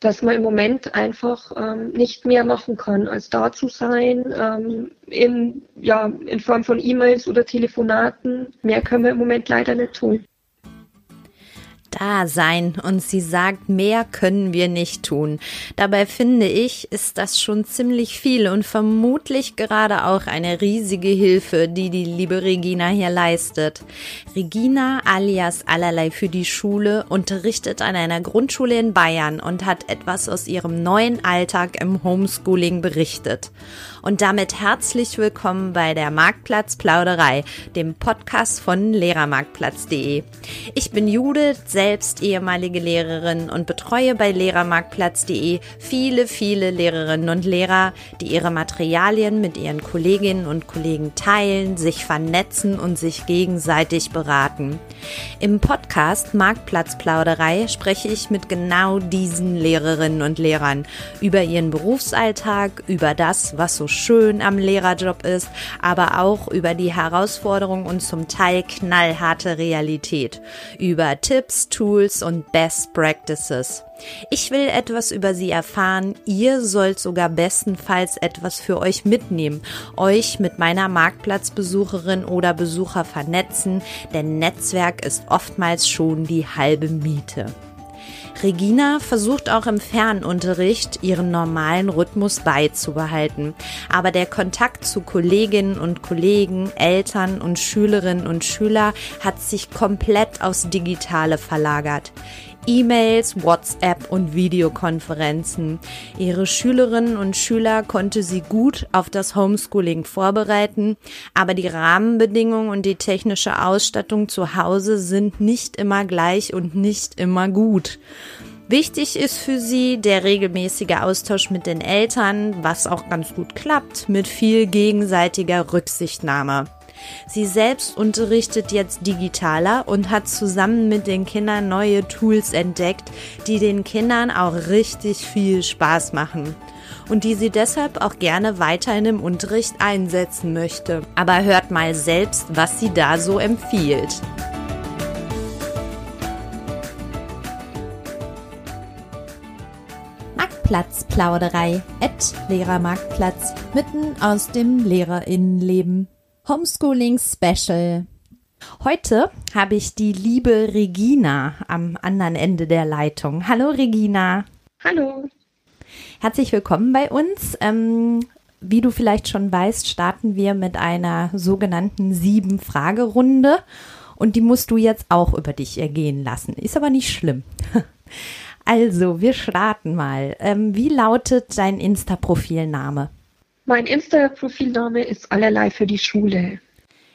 dass man im Moment einfach ähm, nicht mehr machen kann, als da zu sein, ähm, in, ja, in Form von E-Mails oder Telefonaten. Mehr können wir im Moment leider nicht tun da sein und sie sagt, mehr können wir nicht tun. Dabei finde ich, ist das schon ziemlich viel und vermutlich gerade auch eine riesige Hilfe, die die liebe Regina hier leistet. Regina alias allerlei für die Schule unterrichtet an einer Grundschule in Bayern und hat etwas aus ihrem neuen Alltag im Homeschooling berichtet. Und damit herzlich willkommen bei der Marktplatz Plauderei, dem Podcast von Lehrermarktplatz.de. Ich bin Judith, selbst ehemalige Lehrerin und betreue bei Lehrermarktplatz.de viele, viele Lehrerinnen und Lehrer, die ihre Materialien mit ihren Kolleginnen und Kollegen teilen, sich vernetzen und sich gegenseitig beraten. Im Podcast Marktplatz Plauderei spreche ich mit genau diesen Lehrerinnen und Lehrern über ihren Berufsalltag, über das, was so schön am Lehrerjob ist, aber auch über die Herausforderungen und zum Teil knallharte Realität, über Tipps, Tools und Best Practices. Ich will etwas über sie erfahren. Ihr sollt sogar bestenfalls etwas für euch mitnehmen, euch mit meiner Marktplatzbesucherin oder Besucher vernetzen, denn Netzwerk ist oftmals schon die halbe Miete. Regina versucht auch im Fernunterricht ihren normalen Rhythmus beizubehalten. Aber der Kontakt zu Kolleginnen und Kollegen, Eltern und Schülerinnen und Schüler hat sich komplett aufs Digitale verlagert. E-Mails, WhatsApp und Videokonferenzen. Ihre Schülerinnen und Schüler konnte sie gut auf das Homeschooling vorbereiten, aber die Rahmenbedingungen und die technische Ausstattung zu Hause sind nicht immer gleich und nicht immer gut. Wichtig ist für sie der regelmäßige Austausch mit den Eltern, was auch ganz gut klappt, mit viel gegenseitiger Rücksichtnahme. Sie selbst unterrichtet jetzt digitaler und hat zusammen mit den Kindern neue Tools entdeckt, die den Kindern auch richtig viel Spaß machen und die sie deshalb auch gerne weiterhin im Unterricht einsetzen möchte. Aber hört mal selbst, was sie da so empfiehlt. Marktplatzplauderei, at Lehrermarktplatz, mitten aus dem Lehrerinnenleben. Homeschooling Special. Heute habe ich die liebe Regina am anderen Ende der Leitung. Hallo Regina. Hallo. Herzlich willkommen bei uns. Ähm, wie du vielleicht schon weißt, starten wir mit einer sogenannten Sieben-Fragerunde und die musst du jetzt auch über dich ergehen lassen. Ist aber nicht schlimm. Also, wir starten mal. Ähm, wie lautet dein Insta-Profilname? Mein Insta-Profilname ist allerlei für die Schule.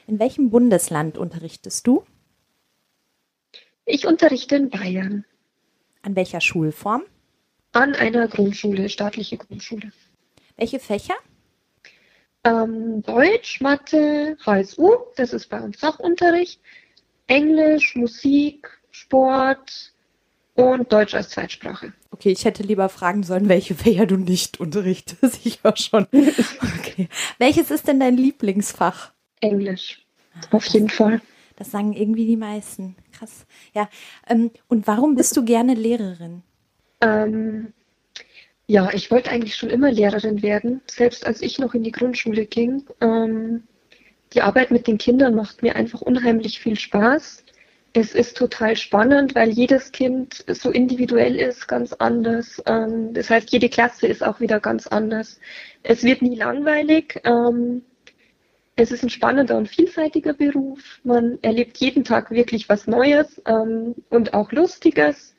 In welchem Bundesland unterrichtest du? Ich unterrichte in Bayern. An welcher Schulform? An einer Grundschule, staatliche Grundschule. Welche Fächer? Ähm, Deutsch, Mathe, HSU, das ist bei uns Sachunterricht, Englisch, Musik, Sport, und Deutsch als Zweitsprache. Okay, ich hätte lieber fragen sollen, welche Fächer du nicht unterrichtest. Ich war schon. Okay. Welches ist denn dein Lieblingsfach? Englisch. Auf jeden Fall. Das sagen irgendwie die meisten. Krass. Ja. Ähm, und warum bist du gerne Lehrerin? Ähm, ja, ich wollte eigentlich schon immer Lehrerin werden, selbst als ich noch in die Grundschule ging. Ähm, die Arbeit mit den Kindern macht mir einfach unheimlich viel Spaß. Es ist total spannend, weil jedes Kind so individuell ist, ganz anders. Ähm, das heißt, jede Klasse ist auch wieder ganz anders. Es wird nie langweilig. Ähm, es ist ein spannender und vielseitiger Beruf. Man erlebt jeden Tag wirklich was Neues ähm, und auch Lustiges.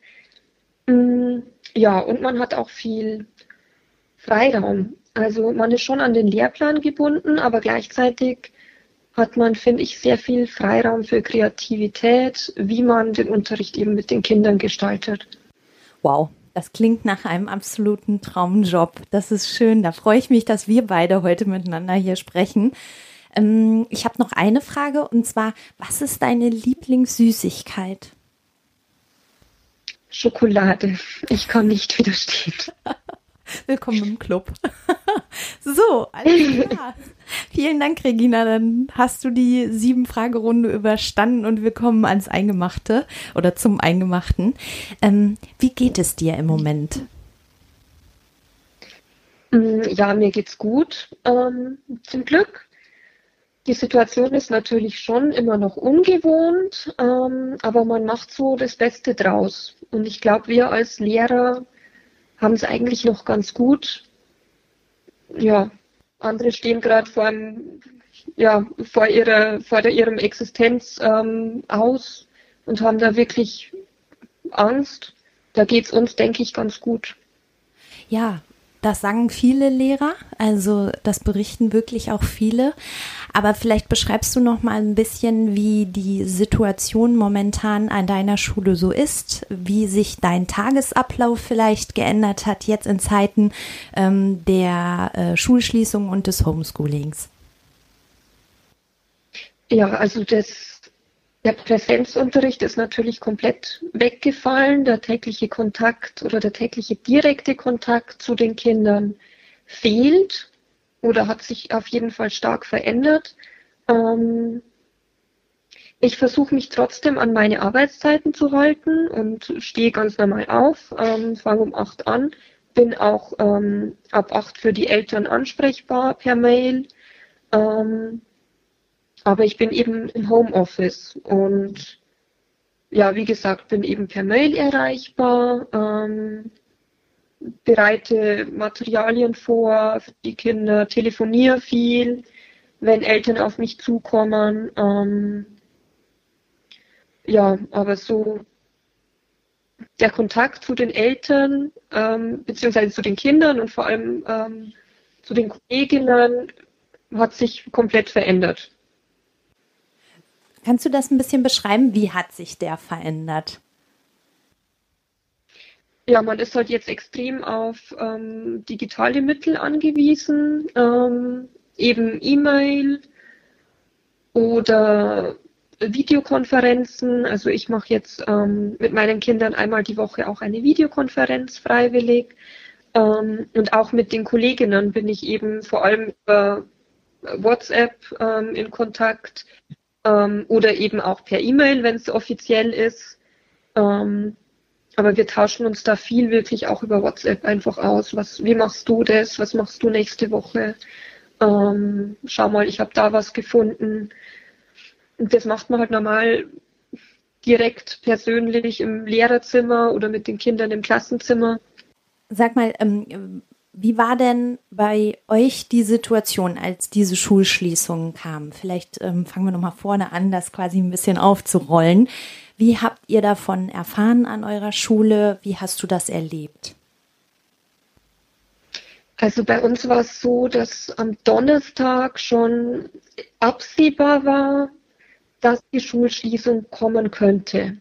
Mm, ja, und man hat auch viel Freiraum. Also man ist schon an den Lehrplan gebunden, aber gleichzeitig hat man, finde ich, sehr viel Freiraum für Kreativität, wie man den Unterricht eben mit den Kindern gestaltet. Wow, das klingt nach einem absoluten Traumjob. Das ist schön. Da freue ich mich, dass wir beide heute miteinander hier sprechen. Ähm, ich habe noch eine Frage und zwar, was ist deine Lieblingssüßigkeit? Schokolade. Ich kann nicht widerstehen. Willkommen im Club. so, alles klar. Vielen Dank, Regina. Dann hast du die sieben Fragerunde überstanden und wir kommen ans Eingemachte oder zum Eingemachten. Ähm, wie geht es dir im Moment? Mm, ja, mir geht's gut, ähm, zum Glück. Die Situation ist natürlich schon immer noch ungewohnt, ähm, aber man macht so das Beste draus. Und ich glaube, wir als Lehrer haben es eigentlich noch ganz gut. Ja, andere stehen gerade vor, ja, vor, ihrer, vor der, ihrem Existenz ähm, aus und haben da wirklich Angst. Da geht es uns, denke ich, ganz gut. Ja, das sagen viele Lehrer, also das berichten wirklich auch viele. Aber vielleicht beschreibst du noch mal ein bisschen, wie die Situation momentan an deiner Schule so ist, wie sich dein Tagesablauf vielleicht geändert hat jetzt in Zeiten ähm, der äh, Schulschließung und des Homeschoolings. Ja, also das der Präsenzunterricht ist natürlich komplett weggefallen. Der tägliche Kontakt oder der tägliche direkte Kontakt zu den Kindern fehlt oder hat sich auf jeden Fall stark verändert. Ähm, ich versuche mich trotzdem an meine Arbeitszeiten zu halten und stehe ganz normal auf, ähm, fange um 8 an, bin auch ähm, ab 8 für die Eltern ansprechbar per Mail. Aber ich bin eben im Homeoffice und ja, wie gesagt, bin eben per Mail erreichbar, ähm, bereite Materialien vor für die Kinder, telefoniere viel, wenn Eltern auf mich zukommen. Ähm, ja, aber so der Kontakt zu den Eltern, ähm, beziehungsweise zu den Kindern und vor allem ähm, zu den Kolleginnen hat sich komplett verändert. Kannst du das ein bisschen beschreiben? Wie hat sich der verändert? Ja, man ist halt jetzt extrem auf ähm, digitale Mittel angewiesen, ähm, eben E-Mail oder Videokonferenzen. Also ich mache jetzt ähm, mit meinen Kindern einmal die Woche auch eine Videokonferenz freiwillig. Ähm, und auch mit den Kolleginnen bin ich eben vor allem über WhatsApp ähm, in Kontakt ähm, oder eben auch per E-Mail, wenn es offiziell ist. Ähm, aber wir tauschen uns da viel wirklich auch über WhatsApp einfach aus. Was, wie machst du das? Was machst du nächste Woche? Ähm, schau mal, ich habe da was gefunden. Und das macht man halt normal direkt persönlich im Lehrerzimmer oder mit den Kindern im Klassenzimmer. Sag mal, ähm, wie war denn bei euch die Situation, als diese Schulschließungen kamen? Vielleicht ähm, fangen wir nochmal vorne an, das quasi ein bisschen aufzurollen. Wie habt ihr davon erfahren an eurer Schule? Wie hast du das erlebt? Also bei uns war es so, dass am Donnerstag schon absehbar war, dass die Schulschließung kommen könnte.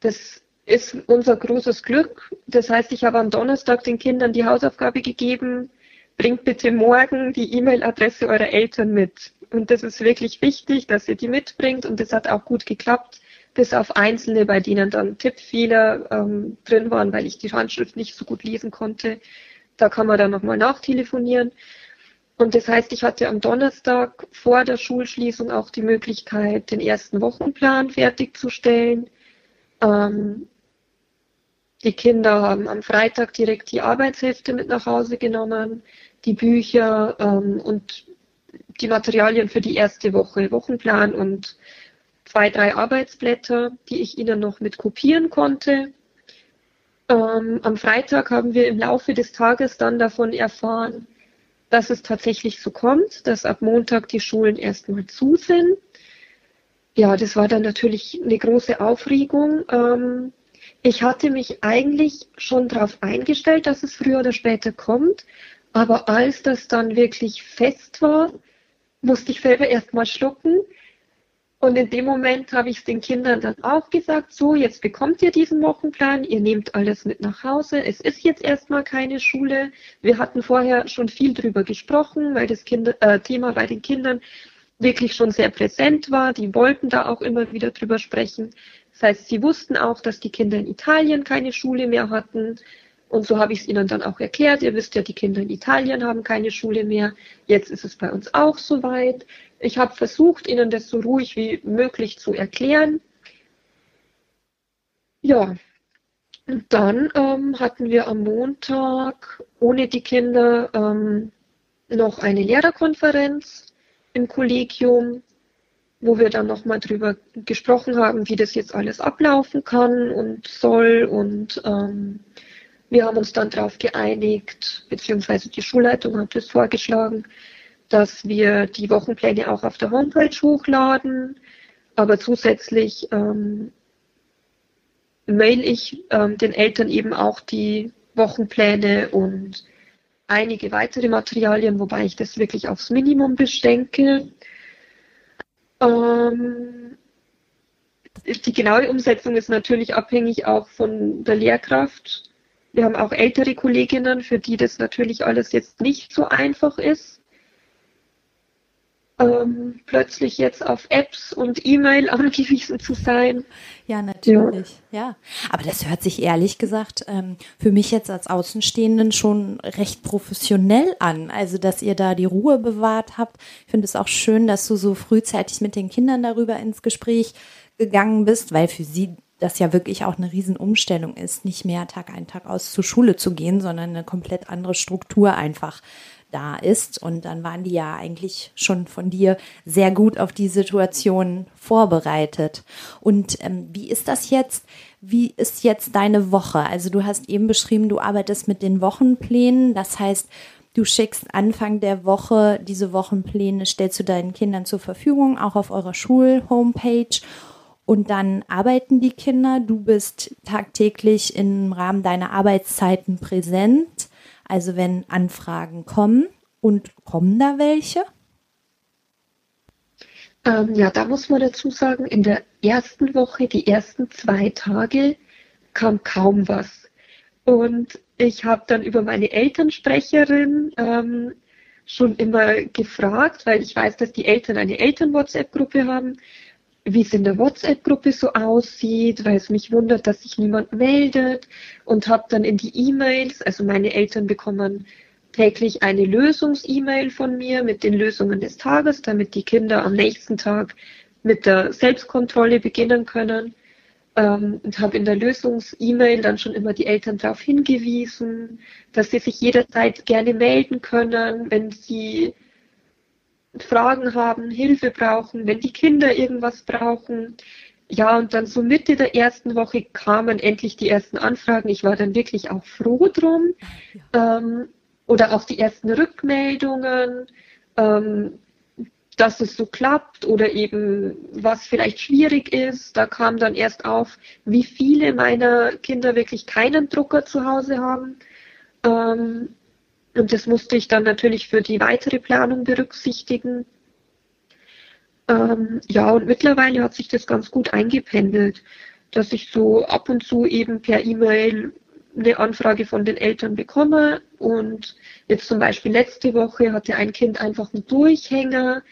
Das ist unser großes Glück. Das heißt, ich habe am Donnerstag den Kindern die Hausaufgabe gegeben, bringt bitte morgen die E-Mail-Adresse eurer Eltern mit. Und das ist wirklich wichtig, dass ihr die mitbringt und das hat auch gut geklappt, bis auf einzelne, bei denen dann Tippfehler ähm, drin waren, weil ich die Handschrift nicht so gut lesen konnte. Da kann man dann nochmal nachtelefonieren. Und das heißt, ich hatte am Donnerstag vor der Schulschließung auch die Möglichkeit, den ersten Wochenplan fertigzustellen. Ähm, die Kinder haben am Freitag direkt die Arbeitshefte mit nach Hause genommen, die Bücher ähm, und die Materialien für die erste Woche, Wochenplan und zwei, drei Arbeitsblätter, die ich ihnen noch mit kopieren konnte. Ähm, am Freitag haben wir im Laufe des Tages dann davon erfahren, dass es tatsächlich so kommt, dass ab Montag die Schulen erstmal zu sind. Ja, das war dann natürlich eine große Aufregung. Ähm, ich hatte mich eigentlich schon darauf eingestellt, dass es früher oder später kommt, aber als das dann wirklich fest war, musste ich selber erstmal schlucken. Und in dem Moment habe ich es den Kindern dann auch gesagt, so, jetzt bekommt ihr diesen Wochenplan, ihr nehmt alles mit nach Hause. Es ist jetzt erstmal keine Schule. Wir hatten vorher schon viel drüber gesprochen, weil das Kinder, äh, Thema bei den Kindern wirklich schon sehr präsent war. Die wollten da auch immer wieder drüber sprechen. Das heißt, sie wussten auch, dass die Kinder in Italien keine Schule mehr hatten. Und so habe ich es ihnen dann auch erklärt. Ihr wisst ja, die Kinder in Italien haben keine Schule mehr. Jetzt ist es bei uns auch soweit. Ich habe versucht, ihnen das so ruhig wie möglich zu erklären. Ja, dann ähm, hatten wir am Montag ohne die Kinder ähm, noch eine Lehrerkonferenz im Kollegium, wo wir dann nochmal drüber gesprochen haben, wie das jetzt alles ablaufen kann und soll. Und ähm, wir haben uns dann darauf geeinigt, beziehungsweise die Schulleitung hat es vorgeschlagen, dass wir die Wochenpläne auch auf der Homepage hochladen. Aber zusätzlich ähm, mail ich ähm, den Eltern eben auch die Wochenpläne und einige weitere Materialien, wobei ich das wirklich aufs Minimum beschränke. Ähm, die genaue Umsetzung ist natürlich abhängig auch von der Lehrkraft. Wir haben auch ältere Kolleginnen, für die das natürlich alles jetzt nicht so einfach ist ähm, plötzlich jetzt auf Apps und E-Mail angewiesen zu sein. Ja, natürlich. Ja. ja. Aber das hört sich ehrlich gesagt ähm, für mich jetzt als Außenstehenden schon recht professionell an. Also, dass ihr da die Ruhe bewahrt habt. Ich finde es auch schön, dass du so frühzeitig mit den Kindern darüber ins Gespräch gegangen bist, weil für sie das ja wirklich auch eine Riesenumstellung ist, nicht mehr Tag ein, Tag aus zur Schule zu gehen, sondern eine komplett andere Struktur einfach da ist. Und dann waren die ja eigentlich schon von dir sehr gut auf die Situation vorbereitet. Und ähm, wie ist das jetzt? Wie ist jetzt deine Woche? Also du hast eben beschrieben, du arbeitest mit den Wochenplänen. Das heißt, du schickst Anfang der Woche diese Wochenpläne, stellst du deinen Kindern zur Verfügung, auch auf eurer Schul-Homepage. Und dann arbeiten die Kinder. Du bist tagtäglich im Rahmen deiner Arbeitszeiten präsent. Also wenn Anfragen kommen und kommen da welche? Ähm, ja, da muss man dazu sagen, in der ersten Woche, die ersten zwei Tage kam kaum was. Und ich habe dann über meine Elternsprecherin ähm, schon immer gefragt, weil ich weiß, dass die Eltern eine Eltern-WhatsApp-Gruppe haben, wie es in der WhatsApp-Gruppe so aussieht, weil es mich wundert, dass sich niemand meldet und habe dann in die E-Mails, also meine Eltern bekommen täglich eine Lösungs-E-Mail von mir mit den Lösungen des Tages, damit die Kinder am nächsten Tag mit der Selbstkontrolle beginnen können. Ähm, und habe in der Lösungs-E-Mail dann schon immer die Eltern darauf hingewiesen, dass sie sich jederzeit gerne melden können, wenn sie Fragen haben, Hilfe brauchen, wenn die Kinder irgendwas brauchen. Ja, und dann so Mitte der ersten Woche kamen endlich die ersten Anfragen. Ich war dann wirklich auch froh drum. Ja. Ähm, oder auch die ersten Rückmeldungen, ähm, dass es so klappt oder eben was vielleicht schwierig ist. Da kam dann erst auf, wie viele meiner Kinder wirklich keinen Drucker zu Hause haben. Ähm, und das musste ich dann natürlich für die weitere Planung berücksichtigen. Ähm, ja, und mittlerweile hat sich das ganz gut eingependelt, dass ich so ab und zu eben per E-Mail eine Anfrage von den Eltern bekomme. Und jetzt zum Beispiel letzte Woche hatte ein Kind einfach einen Durchhänger.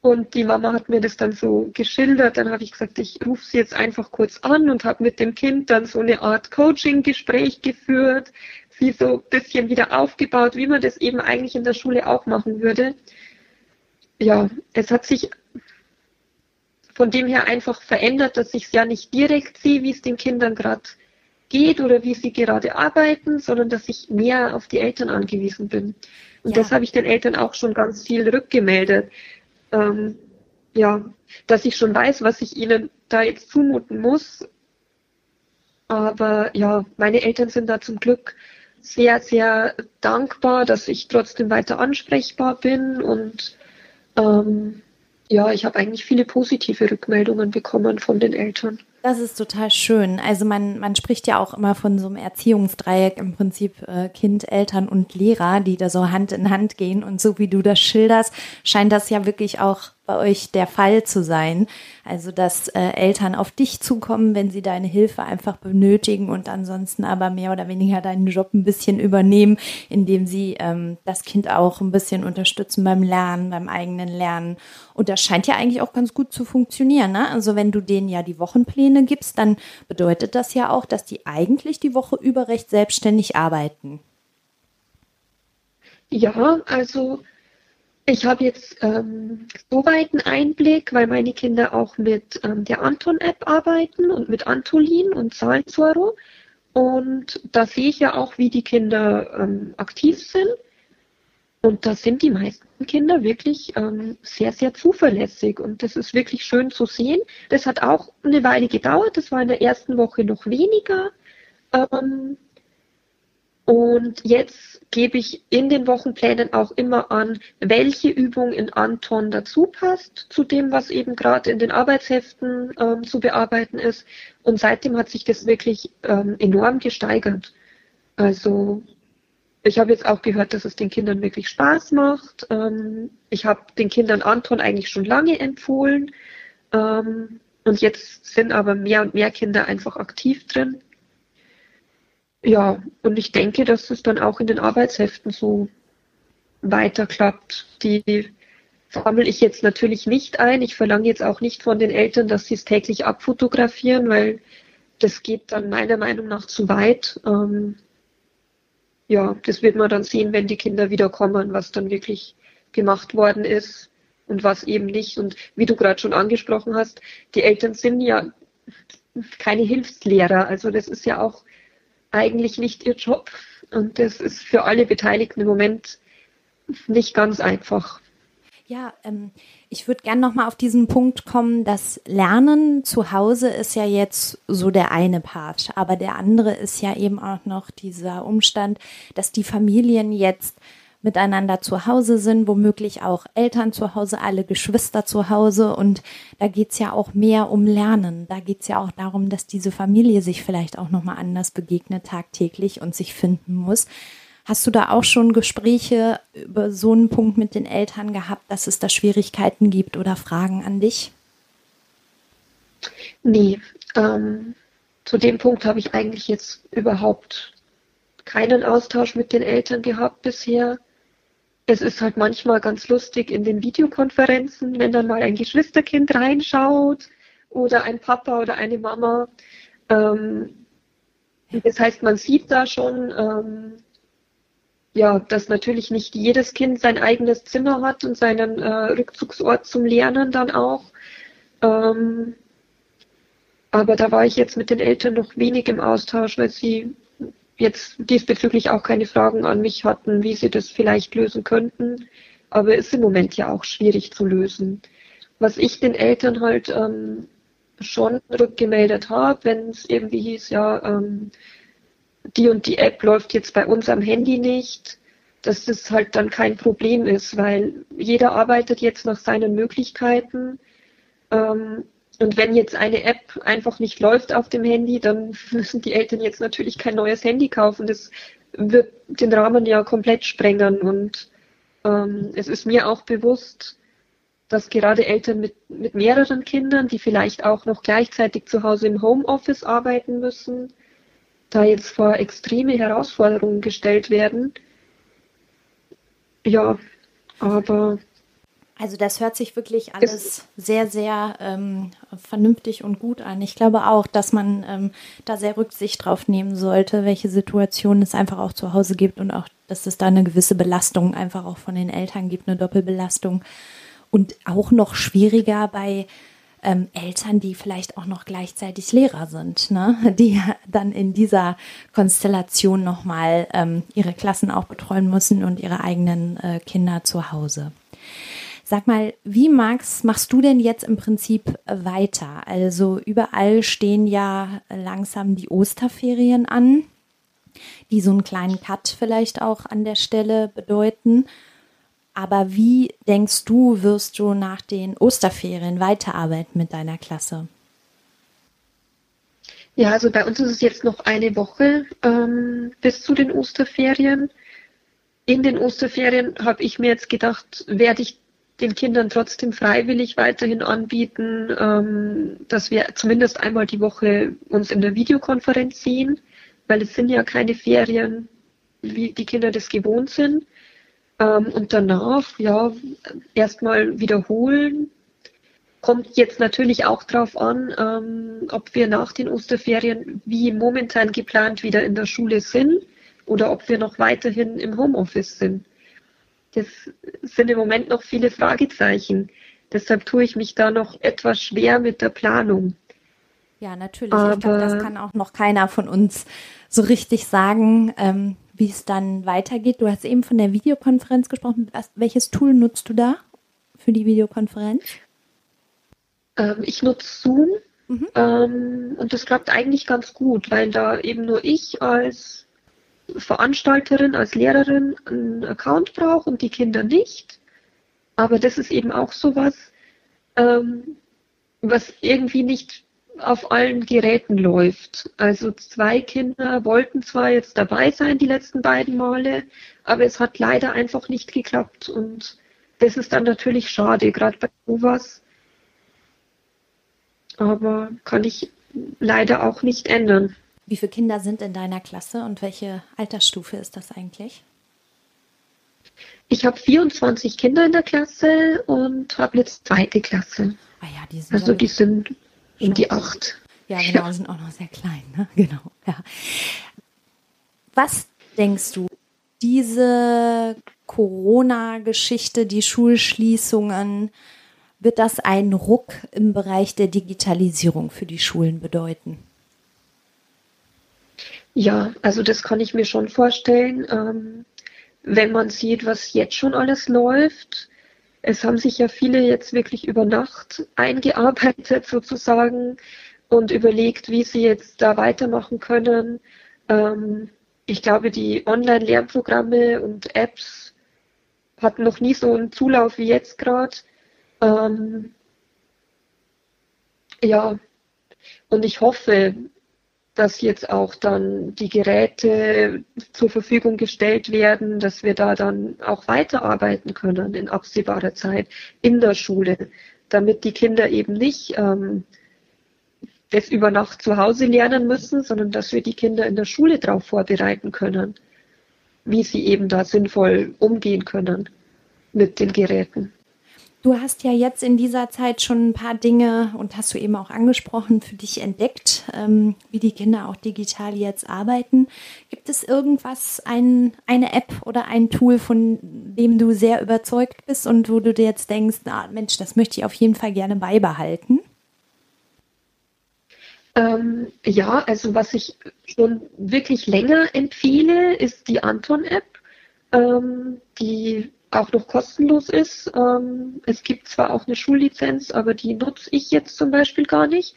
Und die Mama hat mir das dann so geschildert. Dann habe ich gesagt, ich rufe sie jetzt einfach kurz an und habe mit dem Kind dann so eine Art Coaching-Gespräch geführt, sie so ein bisschen wieder aufgebaut, wie man das eben eigentlich in der Schule auch machen würde. Ja, es hat sich von dem her einfach verändert, dass ich es ja nicht direkt sehe, wie es den Kindern gerade geht oder wie sie gerade arbeiten, sondern dass ich mehr auf die Eltern angewiesen bin. Und ja. das habe ich den Eltern auch schon ganz viel rückgemeldet. Ähm, ja, dass ich schon weiß, was ich ihnen da jetzt zumuten muss. Aber ja, meine Eltern sind da zum Glück sehr, sehr dankbar, dass ich trotzdem weiter ansprechbar bin und ähm, ja, ich habe eigentlich viele positive Rückmeldungen bekommen von den Eltern. Das ist total schön. Also man, man spricht ja auch immer von so einem Erziehungsdreieck im Prinzip äh, Kind, Eltern und Lehrer, die da so Hand in Hand gehen. Und so wie du das schilderst, scheint das ja wirklich auch bei euch der Fall zu sein. Also, dass äh, Eltern auf dich zukommen, wenn sie deine Hilfe einfach benötigen und ansonsten aber mehr oder weniger deinen Job ein bisschen übernehmen, indem sie ähm, das Kind auch ein bisschen unterstützen beim Lernen, beim eigenen Lernen. Und das scheint ja eigentlich auch ganz gut zu funktionieren. Ne? Also, wenn du denen ja die Wochenpläne gibst, dann bedeutet das ja auch, dass die eigentlich die Woche über recht selbstständig arbeiten. Ja, also Ich habe jetzt ähm, soweit einen Einblick, weil meine Kinder auch mit ähm, der Anton-App arbeiten und mit Antolin und Zahlenzoro. Und da sehe ich ja auch, wie die Kinder ähm, aktiv sind. Und da sind die meisten Kinder wirklich ähm, sehr, sehr zuverlässig. Und das ist wirklich schön zu sehen. Das hat auch eine Weile gedauert. Das war in der ersten Woche noch weniger. Ähm, und jetzt gebe ich in den Wochenplänen auch immer an, welche Übung in Anton dazu passt, zu dem, was eben gerade in den Arbeitsheften ähm, zu bearbeiten ist. Und seitdem hat sich das wirklich ähm, enorm gesteigert. Also ich habe jetzt auch gehört, dass es den Kindern wirklich Spaß macht. Ähm, ich habe den Kindern Anton eigentlich schon lange empfohlen. Ähm, und jetzt sind aber mehr und mehr Kinder einfach aktiv drin. Ja, und ich denke, dass es dann auch in den Arbeitsheften so weiter klappt. Die sammle ich jetzt natürlich nicht ein. Ich verlange jetzt auch nicht von den Eltern, dass sie es täglich abfotografieren, weil das geht dann meiner Meinung nach zu weit. Ähm, ja, das wird man dann sehen, wenn die Kinder wiederkommen, was dann wirklich gemacht worden ist und was eben nicht. Und wie du gerade schon angesprochen hast, die Eltern sind ja keine Hilfslehrer. Also das ist ja auch eigentlich nicht ihr Job. Und das ist für alle Beteiligten im Moment nicht ganz einfach. Ja, ähm, ich würde gerne noch mal auf diesen Punkt kommen, dass Lernen zu Hause ist ja jetzt so der eine Part, aber der andere ist ja eben auch noch dieser Umstand, dass die Familien jetzt miteinander zu Hause sind, womöglich auch Eltern zu Hause, alle Geschwister zu Hause. Und da geht's ja auch mehr um Lernen. Da geht's ja auch darum, dass diese Familie sich vielleicht auch nochmal anders begegnet tagtäglich und sich finden muss. Hast du da auch schon Gespräche über so einen Punkt mit den Eltern gehabt, dass es da Schwierigkeiten gibt oder Fragen an dich? Nee, ähm, zu dem Punkt habe ich eigentlich jetzt überhaupt keinen Austausch mit den Eltern gehabt bisher. Es ist halt manchmal ganz lustig in den Videokonferenzen, wenn dann mal ein Geschwisterkind reinschaut oder ein Papa oder eine Mama. Ähm, das heißt, man sieht da schon, ähm, ja, dass natürlich nicht jedes Kind sein eigenes Zimmer hat und seinen äh, Rückzugsort zum Lernen dann auch. Ähm, aber da war ich jetzt mit den Eltern noch wenig im Austausch, weil sie jetzt diesbezüglich auch keine Fragen an mich hatten, wie sie das vielleicht lösen könnten. Aber ist im Moment ja auch schwierig zu lösen. Was ich den Eltern halt ähm, schon rückgemeldet habe, wenn es irgendwie hieß, ja, ähm, die und die App läuft jetzt bei uns am Handy nicht, dass das halt dann kein Problem ist, weil jeder arbeitet jetzt nach seinen Möglichkeiten. Ähm, und wenn jetzt eine App einfach nicht läuft auf dem Handy, dann müssen die Eltern jetzt natürlich kein neues Handy kaufen. Das wird den Rahmen ja komplett sprengen. Und ähm, es ist mir auch bewusst, dass gerade Eltern mit, mit mehreren Kindern, die vielleicht auch noch gleichzeitig zu Hause im Homeoffice arbeiten müssen, da jetzt vor extreme Herausforderungen gestellt werden. Ja, aber. Also das hört sich wirklich alles sehr, sehr ähm, vernünftig und gut an. Ich glaube auch, dass man ähm, da sehr Rücksicht drauf nehmen sollte, welche Situationen es einfach auch zu Hause gibt und auch, dass es da eine gewisse Belastung einfach auch von den Eltern gibt, eine Doppelbelastung. Und auch noch schwieriger bei ähm, Eltern, die vielleicht auch noch gleichzeitig Lehrer sind, ne? die dann in dieser Konstellation nochmal ähm, ihre Klassen auch betreuen müssen und ihre eigenen äh, Kinder zu Hause. Sag mal, wie Max machst du denn jetzt im Prinzip weiter? Also überall stehen ja langsam die Osterferien an, die so einen kleinen Cut vielleicht auch an der Stelle bedeuten. Aber wie denkst du, wirst du nach den Osterferien weiterarbeiten mit deiner Klasse? Ja, also bei uns ist es jetzt noch eine Woche ähm, bis zu den Osterferien. In den Osterferien habe ich mir jetzt gedacht, werde ich den Kindern trotzdem freiwillig weiterhin anbieten, ähm, dass wir zumindest einmal die Woche uns in der Videokonferenz sehen, weil es sind ja keine Ferien, wie die Kinder das gewohnt sind. Ähm, und danach, ja, erstmal wiederholen. Kommt jetzt natürlich auch darauf an, ähm, ob wir nach den Osterferien wie momentan geplant wieder in der Schule sind oder ob wir noch weiterhin im Homeoffice sind. Das sind im Moment noch viele Fragezeichen. Deshalb tue ich mich da noch etwas schwer mit der Planung. Ja, natürlich. Aber ich glaube, das kann auch noch keiner von uns so richtig sagen, ähm, wie es dann weitergeht. Du hast eben von der Videokonferenz gesprochen. Was, welches Tool nutzt du da für die Videokonferenz? Ähm, ich nutze Zoom mhm. ähm, und das klappt eigentlich ganz gut, weil da eben nur ich als Veranstalterin, als Lehrerin einen Account brauche und die Kinder nicht. Aber das ist eben auch sowas, ähm, was irgendwie nicht auf allen Geräten läuft. Also zwei Kinder wollten zwar jetzt dabei sein die letzten beiden Male, aber es hat leider einfach nicht geklappt und das ist dann natürlich schade, gerade bei sowas. Aber kann ich leider auch nicht ändern. Wie viele Kinder sind in deiner Klasse und welche Altersstufe ist das eigentlich? Ich habe 24 Kinder in der Klasse und habe jetzt zweite Klasse. Ah ja, die sind also die sind um die acht. Ja, genau, ja. sind auch noch sehr klein. Ne? Genau. Ja. Was denkst du, diese Corona-Geschichte, die Schulschließungen, wird das einen Ruck im Bereich der Digitalisierung für die Schulen bedeuten? Ja, also das kann ich mir schon vorstellen. Ähm, wenn man sieht, was jetzt schon alles läuft. Es haben sich ja viele jetzt wirklich über Nacht eingearbeitet sozusagen und überlegt, wie sie jetzt da weitermachen können. Ähm, ich glaube, die Online-Lernprogramme und Apps hatten noch nie so einen Zulauf wie jetzt gerade. Ähm, ja, und ich hoffe, dass jetzt auch dann die Geräte zur Verfügung gestellt werden, dass wir da dann auch weiterarbeiten können in absehbarer Zeit in der Schule, damit die Kinder eben nicht ähm, das über Nacht zu Hause lernen müssen, sondern dass wir die Kinder in der Schule darauf vorbereiten können, wie sie eben da sinnvoll umgehen können mit den Geräten. Du hast ja jetzt in dieser Zeit schon ein paar Dinge und hast du eben auch angesprochen für dich entdeckt, ähm, wie die Kinder auch digital jetzt arbeiten. Gibt es irgendwas, ein, eine App oder ein Tool, von dem du sehr überzeugt bist und wo du dir jetzt denkst, na Mensch, das möchte ich auf jeden Fall gerne beibehalten? Ähm, ja, also was ich schon wirklich länger empfehle, ist die Anton-App. Ähm, die auch noch kostenlos ist. Ähm, es gibt zwar auch eine Schullizenz, aber die nutze ich jetzt zum Beispiel gar nicht,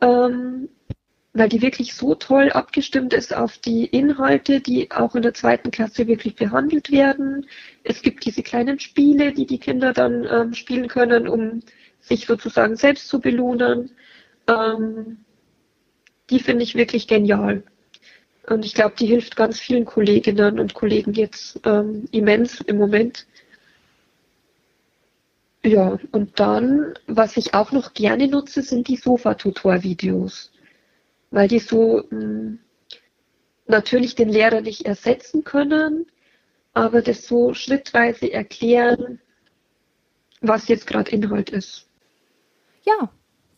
ähm, weil die wirklich so toll abgestimmt ist auf die Inhalte, die auch in der zweiten Klasse wirklich behandelt werden. Es gibt diese kleinen Spiele, die die Kinder dann ähm, spielen können, um sich sozusagen selbst zu belohnen. Ähm, die finde ich wirklich genial. Und ich glaube, die hilft ganz vielen Kolleginnen und Kollegen jetzt ähm, immens im Moment. Ja, und dann, was ich auch noch gerne nutze, sind die Sofa-Tutor-Videos. Weil die so mh, hm, natürlich den Lehrer nicht ersetzen können, aber das so schrittweise erklären, was jetzt gerade Inhalt ist. Ja,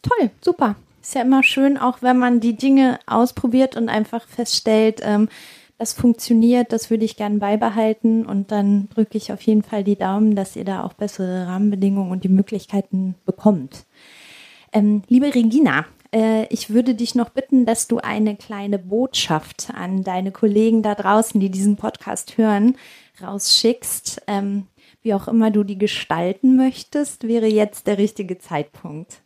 toll, super. Ist ja immer schön, auch wenn man die Dinge ausprobiert und einfach feststellt, ähm, das funktioniert, das würde ich gern beibehalten und dann drücke ich auf jeden Fall die Daumen, dass ihr da auch bessere Rahmenbedingungen und die Möglichkeiten bekommt. Ähm, liebe Regina, äh, ich würde dich noch bitten, dass du eine kleine Botschaft an deine Kollegen da draußen, die diesen Podcast hören, rausschickst. Ähm, wie auch immer du die gestalten möchtest, wäre jetzt der richtige Zeitpunkt.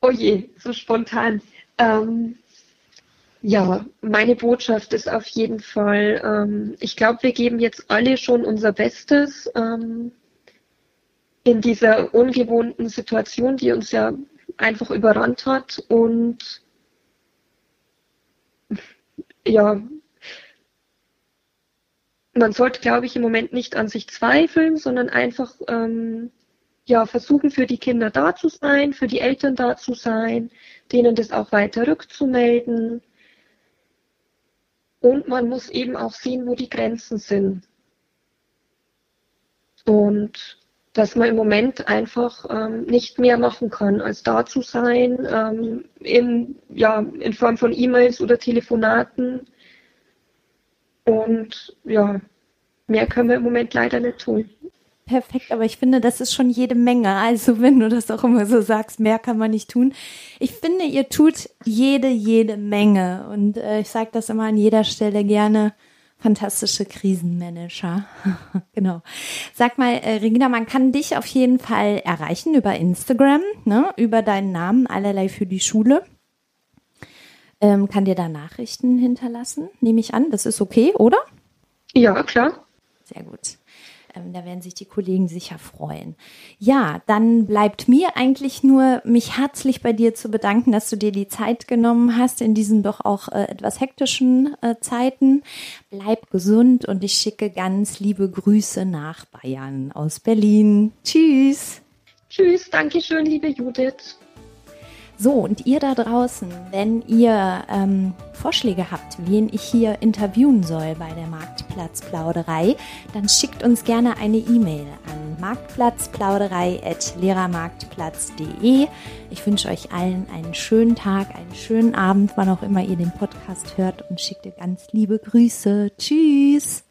Oh je, so spontan. Ähm, ja, meine Botschaft ist auf jeden Fall, ähm, ich glaube, wir geben jetzt alle schon unser Bestes ähm, in dieser ungewohnten Situation, die uns ja einfach überrannt hat. Und ja, man sollte, glaube ich, im Moment nicht an sich zweifeln, sondern einfach ähm, ja, versuchen für die Kinder da zu sein, für die Eltern da zu sein, denen das auch weiter rückzumelden. Und man muss eben auch sehen, wo die Grenzen sind. Und dass man im Moment einfach ähm, nicht mehr machen kann, als da zu sein, ähm, in, ja, in Form von E-Mails oder Telefonaten. Und ja, mehr können wir im Moment leider nicht tun. Perfekt, aber ich finde, das ist schon jede Menge. Also wenn du das auch immer so sagst, mehr kann man nicht tun. Ich finde, ihr tut jede, jede Menge. Und äh, ich sage das immer an jeder Stelle gerne. Fantastische Krisenmanager. genau. Sag mal, äh, Regina, man kann dich auf jeden Fall erreichen über Instagram, ne? über deinen Namen, allerlei für die Schule. Ähm, kann dir da Nachrichten hinterlassen, nehme ich an. Das ist okay, oder? Ja, klar. Sehr gut. Ähm, da werden sich die Kollegen sicher freuen. Ja, dann bleibt mir eigentlich nur, mich herzlich bei dir zu bedanken, dass du dir die Zeit genommen hast in diesen doch auch äh, etwas hektischen äh, Zeiten. Bleib gesund und ich schicke ganz liebe Grüße nach Bayern aus Berlin. Tschüss. Tschüss, danke schön, liebe Judith. So, und ihr da draußen, wenn ihr ähm, Vorschläge habt, wen ich hier interviewen soll bei der Marktplatzplauderei, dann schickt uns gerne eine E-Mail an marktplatzplauderei.lehrermarktplatz.de. Ich wünsche euch allen einen schönen Tag, einen schönen Abend, wann auch immer ihr den Podcast hört und schickt ganz liebe Grüße. Tschüss!